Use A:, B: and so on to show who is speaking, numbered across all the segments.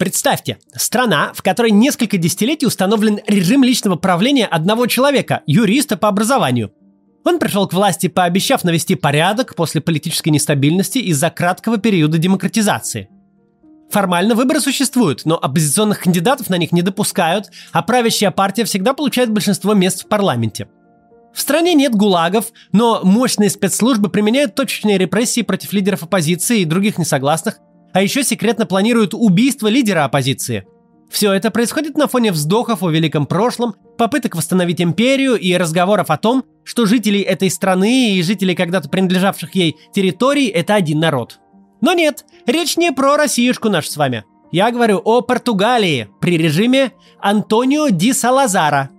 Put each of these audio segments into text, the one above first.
A: Представьте, страна, в которой несколько десятилетий установлен режим личного правления одного человека, юриста по образованию. Он пришел к власти, пообещав навести порядок после политической нестабильности из-за краткого периода демократизации. Формально выборы существуют, но оппозиционных кандидатов на них не допускают, а правящая партия всегда получает большинство мест в парламенте. В стране нет гулагов, но мощные спецслужбы применяют точечные репрессии против лидеров оппозиции и других несогласных, а еще секретно планируют убийство лидера оппозиции. Все это происходит на фоне вздохов о великом прошлом, попыток восстановить империю и разговоров о том, что жители этой страны и жители когда-то принадлежавших ей территорий – это один народ. Но нет, речь не про Россиюшку нашу с вами. Я говорю о Португалии при режиме Антонио Ди Салазара,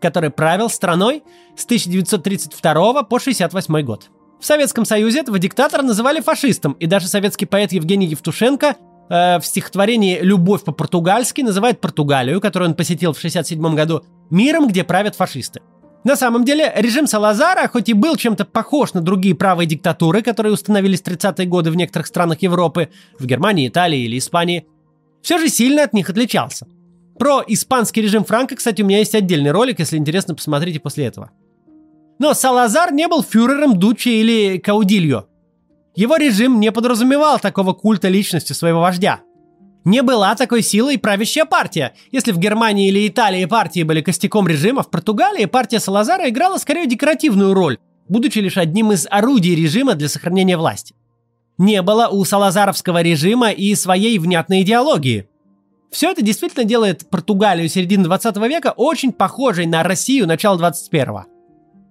A: который правил страной с 1932 по 1968 год. В Советском Союзе этого диктатора называли фашистом, и даже советский поэт Евгений Евтушенко э, в стихотворении «Любовь по-португальски» называет Португалию, которую он посетил в 1967 году, миром, где правят фашисты. На самом деле, режим Салазара, хоть и был чем-то похож на другие правые диктатуры, которые установились в 30-е годы в некоторых странах Европы, в Германии, Италии или Испании, все же сильно от них отличался. Про испанский режим Франка, кстати, у меня есть отдельный ролик, если интересно, посмотрите после этого. Но Салазар не был фюрером Дучи или Каудильо. Его режим не подразумевал такого культа личности своего вождя. Не была такой силой правящая партия. Если в Германии или Италии партии были костяком режима, в Португалии партия Салазара играла скорее декоративную роль, будучи лишь одним из орудий режима для сохранения власти. Не было у салазаровского режима и своей внятной идеологии. Все это действительно делает Португалию середины 20 века очень похожей на Россию начала 21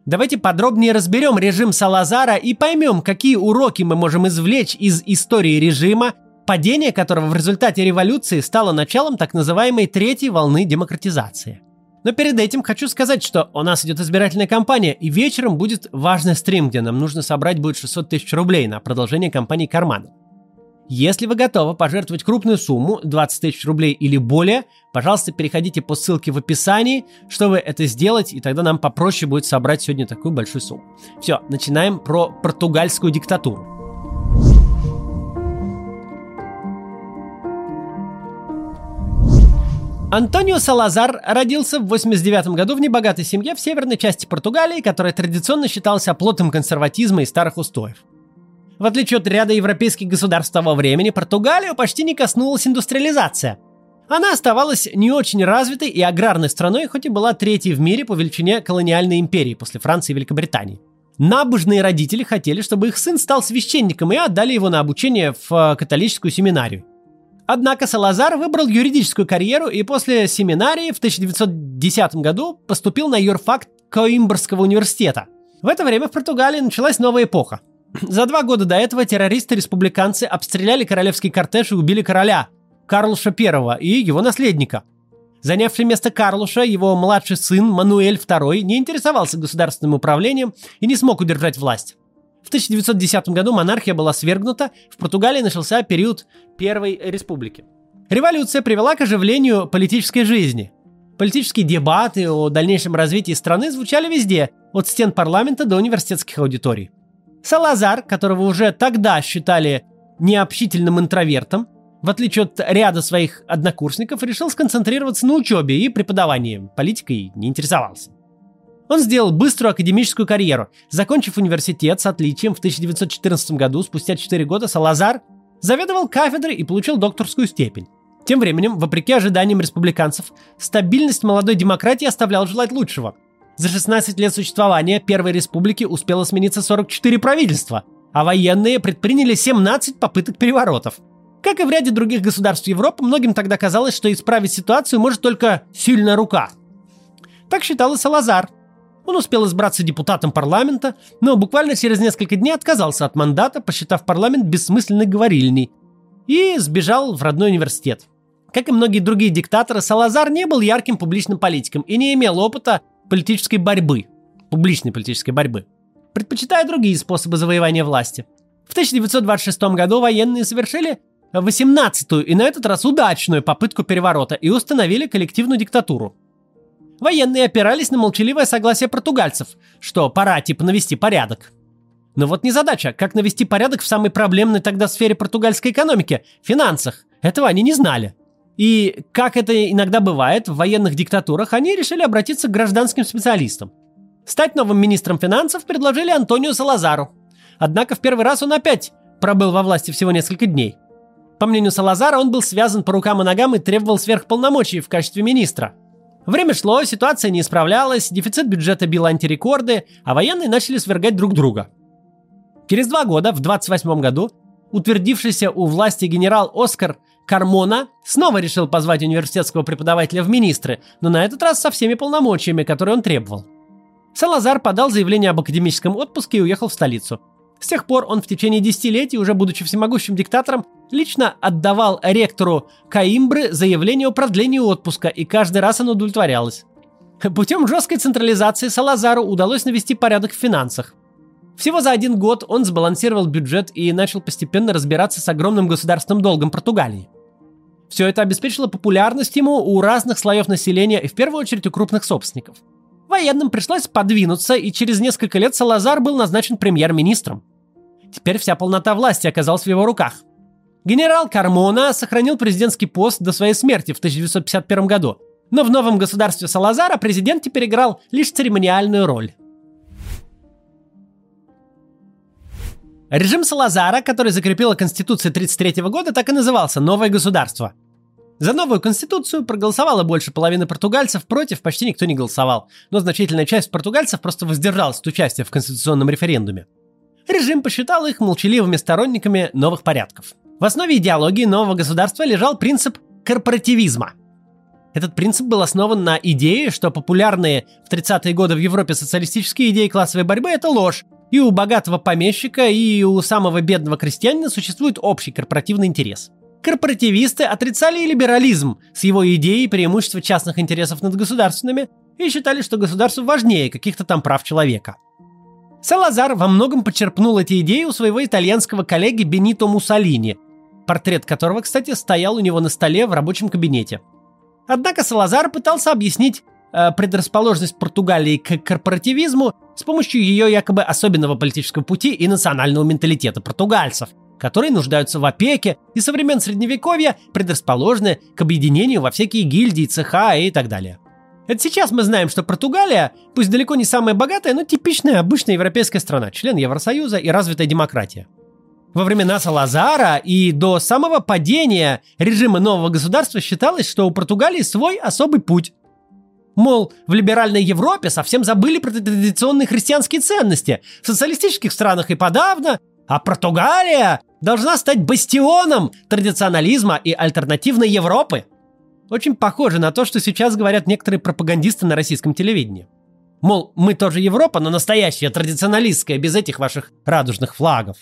A: Давайте подробнее разберем режим Салазара и поймем, какие уроки мы можем извлечь из истории режима, падение которого в результате революции стало началом так называемой третьей волны демократизации. Но перед этим хочу сказать, что у нас идет избирательная кампания, и вечером будет важный стрим, где нам нужно собрать будет 600 тысяч рублей на продолжение кампании «Карман». Если вы готовы пожертвовать крупную сумму, 20 тысяч рублей или более, пожалуйста, переходите по ссылке в описании, чтобы это сделать, и тогда нам попроще будет собрать сегодня такую большую сумму. Все, начинаем про португальскую диктатуру. Антонио Салазар родился в 89 году в небогатой семье в северной части Португалии, которая традиционно считалась оплотом консерватизма и старых устоев. В отличие от ряда европейских государств того времени, Португалию почти не коснулась индустриализация. Она оставалась не очень развитой и аграрной страной, хоть и была третьей в мире по величине колониальной империи после Франции и Великобритании. Набожные родители хотели, чтобы их сын стал священником и отдали его на обучение в э, католическую семинарию. Однако Салазар выбрал юридическую карьеру и после семинарии в 1910 году поступил на юрфак Коимбрского университета. В это время в Португалии началась новая эпоха – за два года до этого террористы-республиканцы обстреляли королевский кортеж и убили короля Карлуша I и его наследника. Занявший место Карлуша, его младший сын Мануэль II не интересовался государственным управлением и не смог удержать власть. В 1910 году монархия была свергнута, в Португалии начался период Первой Республики. Революция привела к оживлению политической жизни. Политические дебаты о дальнейшем развитии страны звучали везде, от стен парламента до университетских аудиторий. Салазар, которого уже тогда считали необщительным интровертом, в отличие от ряда своих однокурсников, решил сконцентрироваться на учебе и преподавании, политикой не интересовался. Он сделал быструю академическую карьеру. Закончив университет с отличием в 1914 году, спустя 4 года, Салазар заведовал кафедрой и получил докторскую степень. Тем временем, вопреки ожиданиям республиканцев, стабильность молодой демократии оставляла желать лучшего. За 16 лет существования Первой Республики успело смениться 44 правительства, а военные предприняли 17 попыток переворотов. Как и в ряде других государств Европы, многим тогда казалось, что исправить ситуацию может только сильная рука. Так считал и Салазар. Он успел избраться депутатом парламента, но буквально через несколько дней отказался от мандата, посчитав парламент бессмысленной говорильней, и сбежал в родной университет. Как и многие другие диктаторы, Салазар не был ярким публичным политиком и не имел опыта политической борьбы, публичной политической борьбы, предпочитая другие способы завоевания власти. В 1926 году военные совершили 18-ю и на этот раз удачную попытку переворота и установили коллективную диктатуру. Военные опирались на молчаливое согласие португальцев, что пора типа навести порядок. Но вот не задача, как навести порядок в самой проблемной тогда сфере португальской экономики – финансах. Этого они не знали. И, как это иногда бывает в военных диктатурах, они решили обратиться к гражданским специалистам. Стать новым министром финансов предложили Антонио Салазару. Однако в первый раз он опять пробыл во власти всего несколько дней. По мнению Салазара, он был связан по рукам и ногам и требовал сверхполномочий в качестве министра. Время шло, ситуация не исправлялась, дефицит бюджета бил антирекорды, а военные начали свергать друг друга. Через два года, в 28 году, утвердившийся у власти генерал Оскар Кармона снова решил позвать университетского преподавателя в министры, но на этот раз со всеми полномочиями, которые он требовал. Салазар подал заявление об академическом отпуске и уехал в столицу. С тех пор он в течение десятилетий, уже будучи всемогущим диктатором, лично отдавал ректору Каимбры заявление о продлении отпуска, и каждый раз оно удовлетворялось. Путем жесткой централизации Салазару удалось навести порядок в финансах. Всего за один год он сбалансировал бюджет и начал постепенно разбираться с огромным государственным долгом Португалии. Все это обеспечило популярность ему у разных слоев населения и в первую очередь у крупных собственников. Военным пришлось подвинуться, и через несколько лет Салазар был назначен премьер-министром. Теперь вся полнота власти оказалась в его руках. Генерал Кармона сохранил президентский пост до своей смерти в 1951 году, но в новом государстве Салазара президент теперь играл лишь церемониальную роль. Режим Салазара, который закрепила Конституция 1933 года, так и назывался «Новое государство». За новую конституцию проголосовало больше половины португальцев, против почти никто не голосовал, но значительная часть португальцев просто воздержалась от участия в конституционном референдуме. Режим посчитал их молчаливыми сторонниками новых порядков. В основе идеологии нового государства лежал принцип корпоративизма. Этот принцип был основан на идее, что популярные в 30-е годы в Европе социалистические идеи классовой борьбы – это ложь, и у богатого помещика, и у самого бедного крестьянина существует общий корпоративный интерес. Корпоративисты отрицали либерализм с его идеей преимущества частных интересов над государственными и считали, что государство важнее каких-то там прав человека. Салазар во многом почерпнул эти идеи у своего итальянского коллеги Бенито Муссолини, портрет которого, кстати, стоял у него на столе в рабочем кабинете. Однако Салазар пытался объяснить Э, предрасположенность Португалии к корпоративизму с помощью ее якобы особенного политического пути и национального менталитета португальцев, которые нуждаются в опеке и со времен Средневековья предрасположены к объединению во всякие гильдии, цеха и так далее. Это сейчас мы знаем, что Португалия, пусть далеко не самая богатая, но типичная обычная европейская страна, член Евросоюза и развитая демократия. Во времена Салазара и до самого падения режима нового государства считалось, что у Португалии свой особый путь. Мол, в либеральной Европе совсем забыли про традиционные христианские ценности. В социалистических странах и подавно. А Португалия должна стать бастионом традиционализма и альтернативной Европы. Очень похоже на то, что сейчас говорят некоторые пропагандисты на российском телевидении. Мол, мы тоже Европа, но настоящая, традиционалистская, без этих ваших радужных флагов.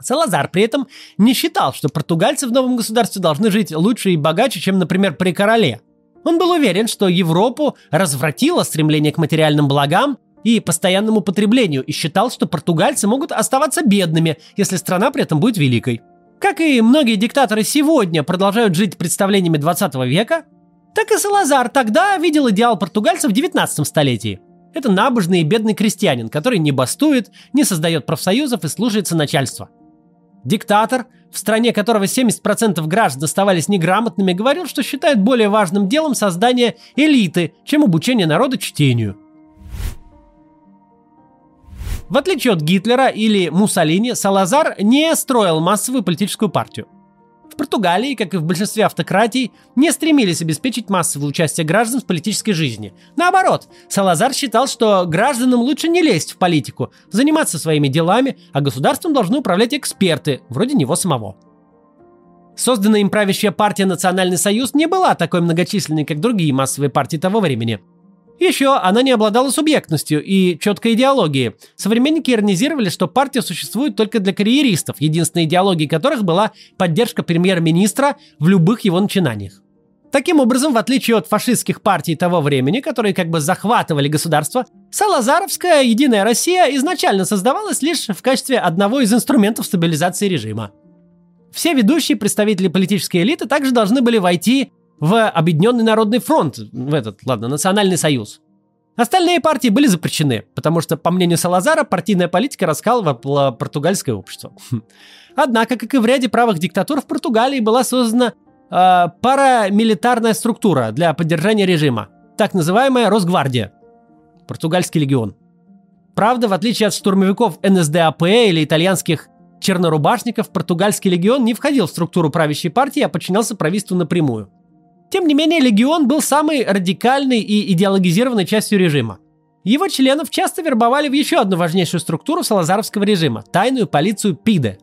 A: Салазар при этом не считал, что португальцы в новом государстве должны жить лучше и богаче, чем, например, при короле. Он был уверен, что Европу развратило стремление к материальным благам и постоянному потреблению и считал, что португальцы могут оставаться бедными, если страна при этом будет великой. Как и многие диктаторы сегодня продолжают жить представлениями 20 века, так и Салазар тогда видел идеал португальцев в 19 столетии. Это набожный и бедный крестьянин, который не бастует, не создает профсоюзов и слушается начальства. Диктатор, в стране которого 70% граждан оставались неграмотными, говорил, что считает более важным делом создание элиты, чем обучение народа чтению. В отличие от Гитлера или Муссолини, Салазар не строил массовую политическую партию. В Португалии, как и в большинстве автократий, не стремились обеспечить массовое участие граждан в политической жизни. Наоборот, Салазар считал, что гражданам лучше не лезть в политику, заниматься своими делами, а государством должны управлять эксперты, вроде него самого. Созданная им правящая партия «Национальный союз» не была такой многочисленной, как другие массовые партии того времени – еще она не обладала субъектностью и четкой идеологией. Современники иронизировали, что партия существует только для карьеристов, единственной идеологией которых была поддержка премьер-министра в любых его начинаниях. Таким образом, в отличие от фашистских партий того времени, которые как бы захватывали государство, Салазаровская «Единая Россия» изначально создавалась лишь в качестве одного из инструментов стабилизации режима. Все ведущие представители политической элиты также должны были войти в Объединенный Народный фронт, в этот, ладно, Национальный союз. Остальные партии были запрещены, потому что, по мнению Салазара, партийная политика раскалывала португальское общество. Однако, как и в ряде правых диктатур, в Португалии была создана э, парамилитарная структура для поддержания режима, так называемая Росгвардия, португальский легион. Правда, в отличие от штурмовиков НСДАП или итальянских чернорубашников, португальский легион не входил в структуру правящей партии, а подчинялся правительству напрямую. Тем не менее, легион был самой радикальной и идеологизированной частью режима. Его членов часто вербовали в еще одну важнейшую структуру салазаровского режима – тайную полицию ПИДе.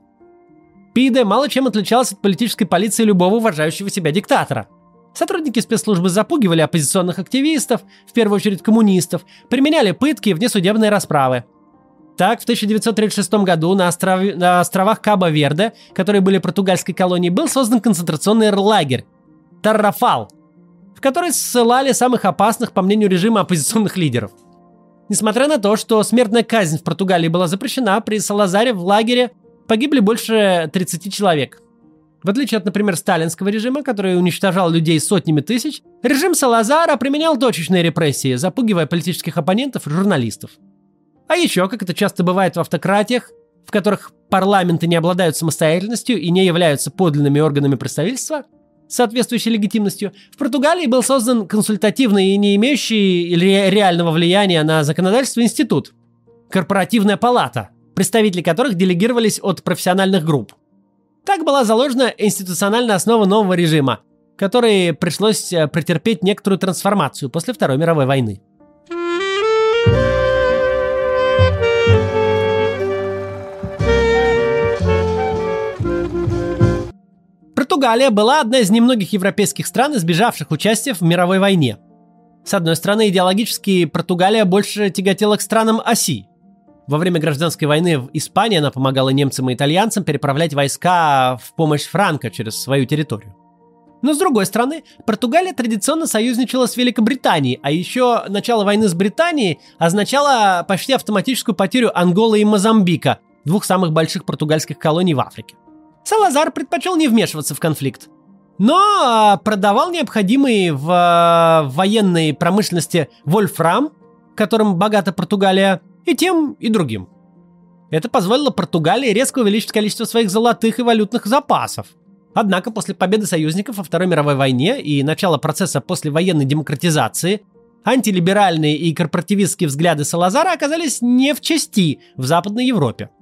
A: ПИДе мало чем отличалась от политической полиции любого уважающего себя диктатора. Сотрудники спецслужбы запугивали оппозиционных активистов, в первую очередь коммунистов, применяли пытки и внесудебные расправы. Так, в 1936 году на, остров... на островах Каба-Верде, которые были португальской колонией, был создан концентрационный лагерь – Таррафал, в который ссылали самых опасных, по мнению режима, оппозиционных лидеров – Несмотря на то, что смертная казнь в Португалии была запрещена, при Салазаре в лагере погибли больше 30 человек. В отличие от, например, сталинского режима, который уничтожал людей сотнями тысяч, режим Салазара применял точечные репрессии, запугивая политических оппонентов и журналистов. А еще, как это часто бывает в автократиях, в которых парламенты не обладают самостоятельностью и не являются подлинными органами представительства, соответствующей легитимностью, в Португалии был создан консультативный и не имеющий реального влияния на законодательство институт – корпоративная палата, представители которых делегировались от профессиональных групп. Так была заложена институциональная основа нового режима, который пришлось э, претерпеть некоторую трансформацию после Второй мировой войны. Португалия была одна из немногих европейских стран, избежавших участия в мировой войне. С одной стороны, идеологически Португалия больше тяготела к странам оси. Во время гражданской войны в Испании она помогала немцам и итальянцам переправлять войска в помощь Франко через свою территорию. Но с другой стороны, Португалия традиционно союзничала с Великобританией, а еще начало войны с Британией означало почти автоматическую потерю Анголы и Мозамбика, двух самых больших португальских колоний в Африке. Салазар предпочел не вмешиваться в конфликт. Но а, продавал необходимый в а, военной промышленности вольфрам, которым богата Португалия, и тем, и другим. Это позволило Португалии резко увеличить количество своих золотых и валютных запасов. Однако после победы союзников во Второй мировой войне и начала процесса послевоенной демократизации антилиберальные и корпоративистские взгляды Салазара оказались не в части в Западной Европе –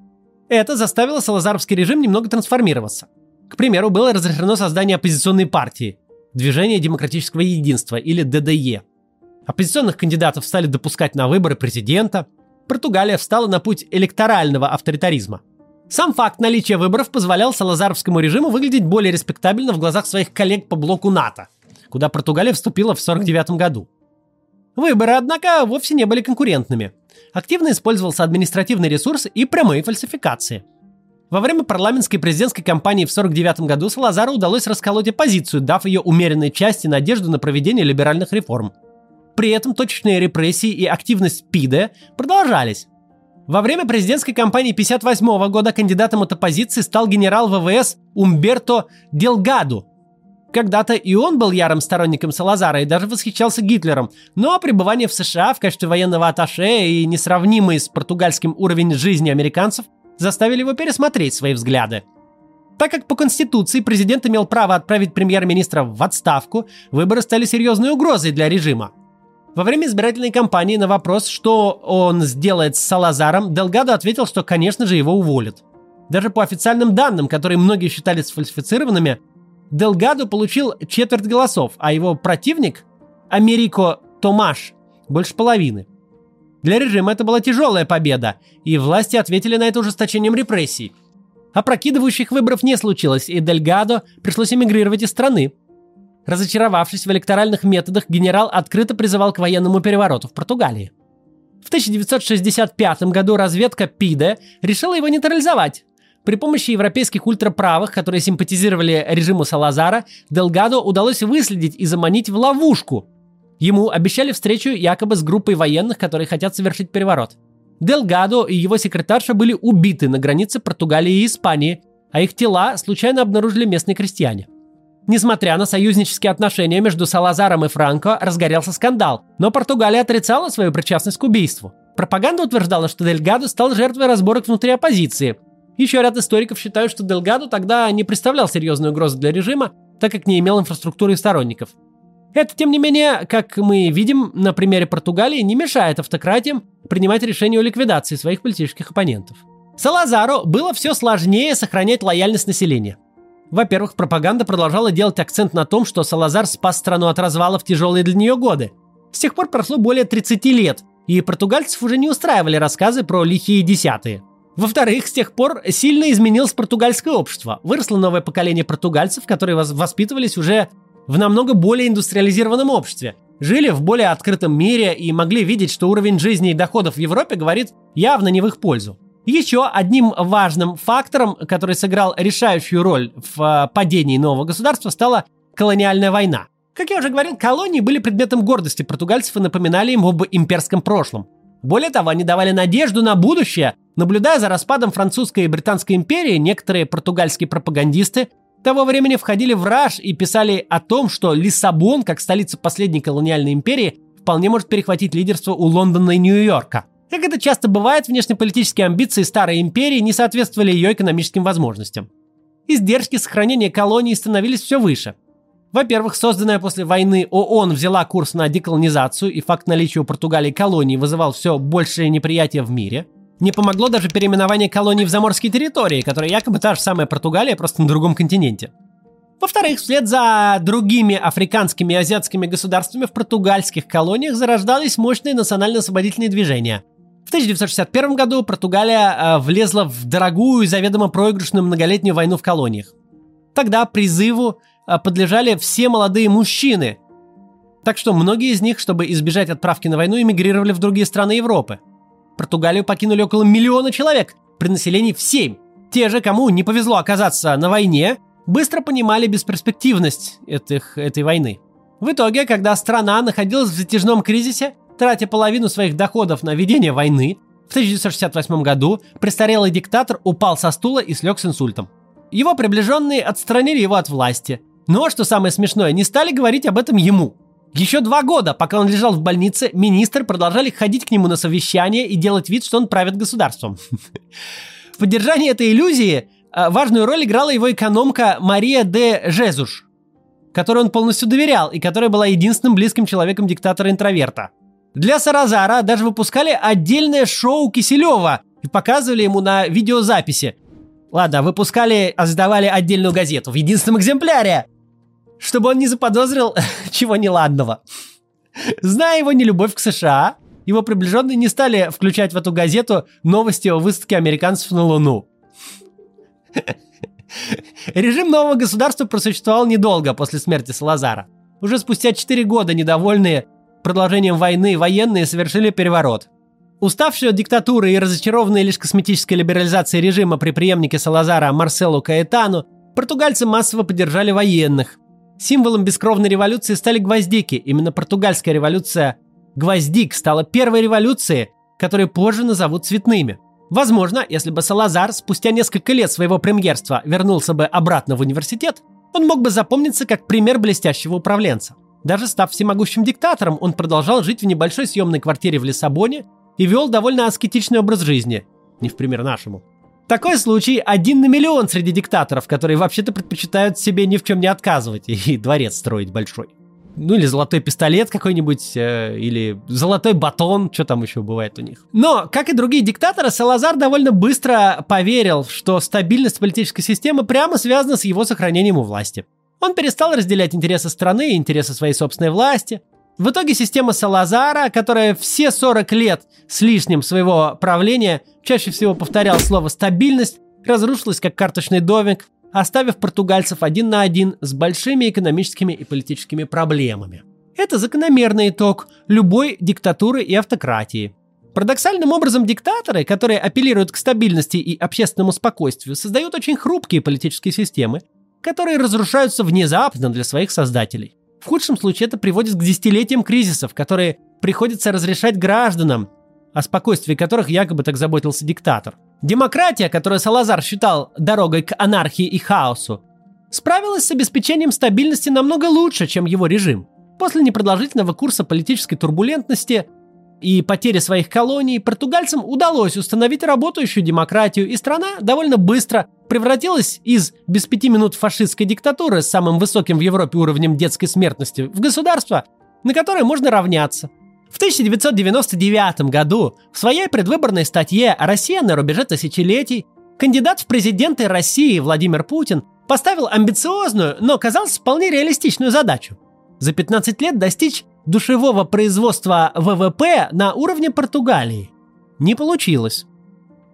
A: это заставило салазаровский режим немного трансформироваться. К примеру, было разрешено создание оппозиционной партии – Движение демократического единства или ДДЕ. Оппозиционных кандидатов стали допускать на выборы президента. Португалия встала на путь электорального авторитаризма. Сам факт наличия выборов позволял салазаровскому режиму выглядеть более респектабельно в глазах своих коллег по блоку НАТО, куда Португалия вступила в 1949 году. Выборы, однако, вовсе не были конкурентными активно использовался административный ресурс и прямые фальсификации. Во время парламентской президентской кампании в 1949 году Салазару удалось расколоть оппозицию, дав ее умеренной части надежду на проведение либеральных реформ. При этом точечные репрессии и активность ПИДе продолжались. Во время президентской кампании 1958 года кандидатом от оппозиции стал генерал ВВС Умберто Делгаду, когда-то и он был ярым сторонником Салазара и даже восхищался Гитлером, но пребывание в США в качестве военного атташе и несравнимый с португальским уровень жизни американцев заставили его пересмотреть свои взгляды. Так как по Конституции президент имел право отправить премьер-министра в отставку, выборы стали серьезной угрозой для режима. Во время избирательной кампании на вопрос, что он сделает с Салазаром, Делгадо ответил, что, конечно же, его уволят. Даже по официальным данным, которые многие считали сфальсифицированными, Делгадо получил четверть голосов, а его противник, Америко Томаш, больше половины. Для режима это была тяжелая победа, и власти ответили на это ужесточением репрессий. Опрокидывающих выборов не случилось, и Дельгадо пришлось эмигрировать из страны. Разочаровавшись в электоральных методах, генерал открыто призывал к военному перевороту в Португалии. В 1965 году разведка ПИДе решила его нейтрализовать, при помощи европейских ультраправых, которые симпатизировали режиму Салазара, Делгадо удалось выследить и заманить в ловушку. Ему обещали встречу якобы с группой военных, которые хотят совершить переворот. Делгадо и его секретарша были убиты на границе Португалии и Испании, а их тела случайно обнаружили местные крестьяне. Несмотря на союзнические отношения между Салазаром и Франко, разгорелся скандал, но Португалия отрицала свою причастность к убийству. Пропаганда утверждала, что Дельгадо стал жертвой разборок внутри оппозиции, еще ряд историков считают, что Делгадо тогда не представлял серьезной угрозы для режима, так как не имел инфраструктуры и сторонников. Это, тем не менее, как мы видим на примере Португалии, не мешает автократиям принимать решения о ликвидации своих политических оппонентов. Салазару было все сложнее сохранять лояльность населения. Во-первых, пропаганда продолжала делать акцент на том, что Салазар спас страну от развала в тяжелые для нее годы. С тех пор прошло более 30 лет, и португальцев уже не устраивали рассказы про лихие десятые. Во-вторых, с тех пор сильно изменилось португальское общество. Выросло новое поколение португальцев, которые воспитывались уже в намного более индустриализированном обществе. Жили в более открытом мире и могли видеть, что уровень жизни и доходов в Европе говорит явно не в их пользу. Еще одним важным фактором, который сыграл решающую роль в э, падении нового государства, стала колониальная война. Как я уже говорил, колонии были предметом гордости португальцев и напоминали им об имперском прошлом. Более того, они давали надежду на будущее. Наблюдая за распадом французской и британской империи, некоторые португальские пропагандисты того времени входили в раж и писали о том, что Лиссабон, как столица последней колониальной империи, вполне может перехватить лидерство у Лондона и Нью-Йорка. Как это часто бывает, внешнеполитические амбиции старой империи не соответствовали ее экономическим возможностям. Издержки сохранения колоний становились все выше. Во-первых, созданная после войны ООН взяла курс на деколонизацию, и факт наличия у Португалии колоний вызывал все большее неприятие в мире. Не помогло даже переименование колоний в заморские территории, которые якобы та же самая Португалия, просто на другом континенте. Во-вторых, вслед за другими африканскими и азиатскими государствами в португальских колониях зарождались мощные национально-освободительные движения. В 1961 году Португалия э, влезла в дорогую и заведомо проигрышную многолетнюю войну в колониях. Тогда призыву подлежали все молодые мужчины. Так что многие из них, чтобы избежать отправки на войну, эмигрировали в другие страны Европы. Португалию покинули около миллиона человек, при населении в 7. Те же, кому не повезло оказаться на войне, быстро понимали бесперспективность этих, этой войны. В итоге, когда страна находилась в затяжном кризисе, Тратя половину своих доходов на ведение войны, в 1968 году престарелый диктатор упал со стула и слег с инсультом. Его приближенные отстранили его от власти. Но, что самое смешное, не стали говорить об этом ему. Еще два года, пока он лежал в больнице, министры продолжали ходить к нему на совещания и делать вид, что он правит государством. В поддержании этой иллюзии а, важную роль играла его экономка Мария де Жезуш, которой он полностью доверял и которая была единственным близким человеком диктатора-интроверта – для Саразара даже выпускали отдельное шоу Киселева и показывали ему на видеозаписи. Ладно, выпускали, а сдавали отдельную газету в единственном экземпляре, чтобы он не заподозрил чего неладного. Зная его нелюбовь к США, его приближенные не стали включать в эту газету новости о высадке американцев на Луну. Режим нового государства просуществовал недолго после смерти Салазара. Уже спустя 4 года недовольные продолжением войны военные совершили переворот. Уставшие от диктатуры и разочарованные лишь косметической либерализацией режима при преемнике Салазара Марселу Каэтану, португальцы массово поддержали военных. Символом бескровной революции стали гвоздики. Именно португальская революция гвоздик стала первой революцией, которую позже назовут цветными. Возможно, если бы Салазар спустя несколько лет своего премьерства вернулся бы обратно в университет, он мог бы запомниться как пример блестящего управленца. Даже став всемогущим диктатором, он продолжал жить в небольшой съемной квартире в Лиссабоне и вел довольно аскетичный образ жизни, не в пример нашему. Такой случай один на миллион среди диктаторов, которые вообще-то предпочитают себе ни в чем не отказывать и дворец строить большой. Ну или золотой пистолет какой-нибудь, э, или золотой батон, что там еще бывает у них. Но, как и другие диктаторы, Салазар довольно быстро поверил, что стабильность политической системы прямо связана с его сохранением у власти. Он перестал разделять интересы страны и интересы своей собственной власти. В итоге система Салазара, которая все 40 лет с лишним своего правления чаще всего повторяла слово «стабильность», разрушилась как карточный домик, оставив португальцев один на один с большими экономическими и политическими проблемами. Это закономерный итог любой диктатуры и автократии. Парадоксальным образом диктаторы, которые апеллируют к стабильности и общественному спокойствию, создают очень хрупкие политические системы, которые разрушаются внезапно для своих создателей. В худшем случае это приводит к десятилетиям кризисов, которые приходится разрешать гражданам, о спокойствии которых якобы так заботился диктатор. Демократия, которую Салазар считал дорогой к анархии и хаосу, справилась с обеспечением стабильности намного лучше, чем его режим. После непродолжительного курса политической турбулентности и потери своих колоний португальцам удалось установить работающую демократию, и страна довольно быстро превратилась из без пяти минут фашистской диктатуры с самым высоким в Европе уровнем детской смертности в государство, на которое можно равняться. В 1999 году в своей предвыборной статье «Россия на рубеже тысячелетий» кандидат в президенты России Владимир Путин поставил амбициозную, но, казалось, вполне реалистичную задачу – за 15 лет достичь душевого производства ВВП на уровне Португалии. Не получилось.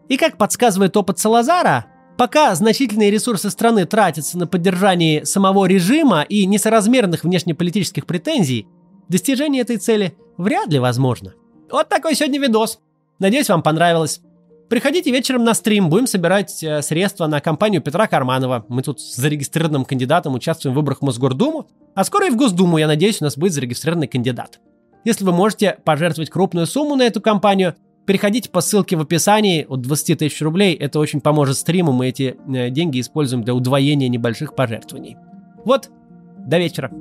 A: И как подсказывает опыт Салазара, пока значительные ресурсы страны тратятся на поддержание самого режима и несоразмерных внешнеполитических претензий, достижение этой цели вряд ли возможно. Вот такой сегодня видос. Надеюсь, вам понравилось. Приходите вечером на стрим, будем собирать э, средства на кампанию Петра Карманова. Мы тут с зарегистрированным кандидатом участвуем в выборах в Мосгордуму, а скоро и в Госдуму, я надеюсь, у нас будет зарегистрированный кандидат. Если вы можете пожертвовать крупную сумму на эту кампанию, переходите по ссылке в описании от 20 тысяч рублей. Это очень поможет стриму. Мы эти э, деньги используем для удвоения небольших пожертвований. Вот, до вечера.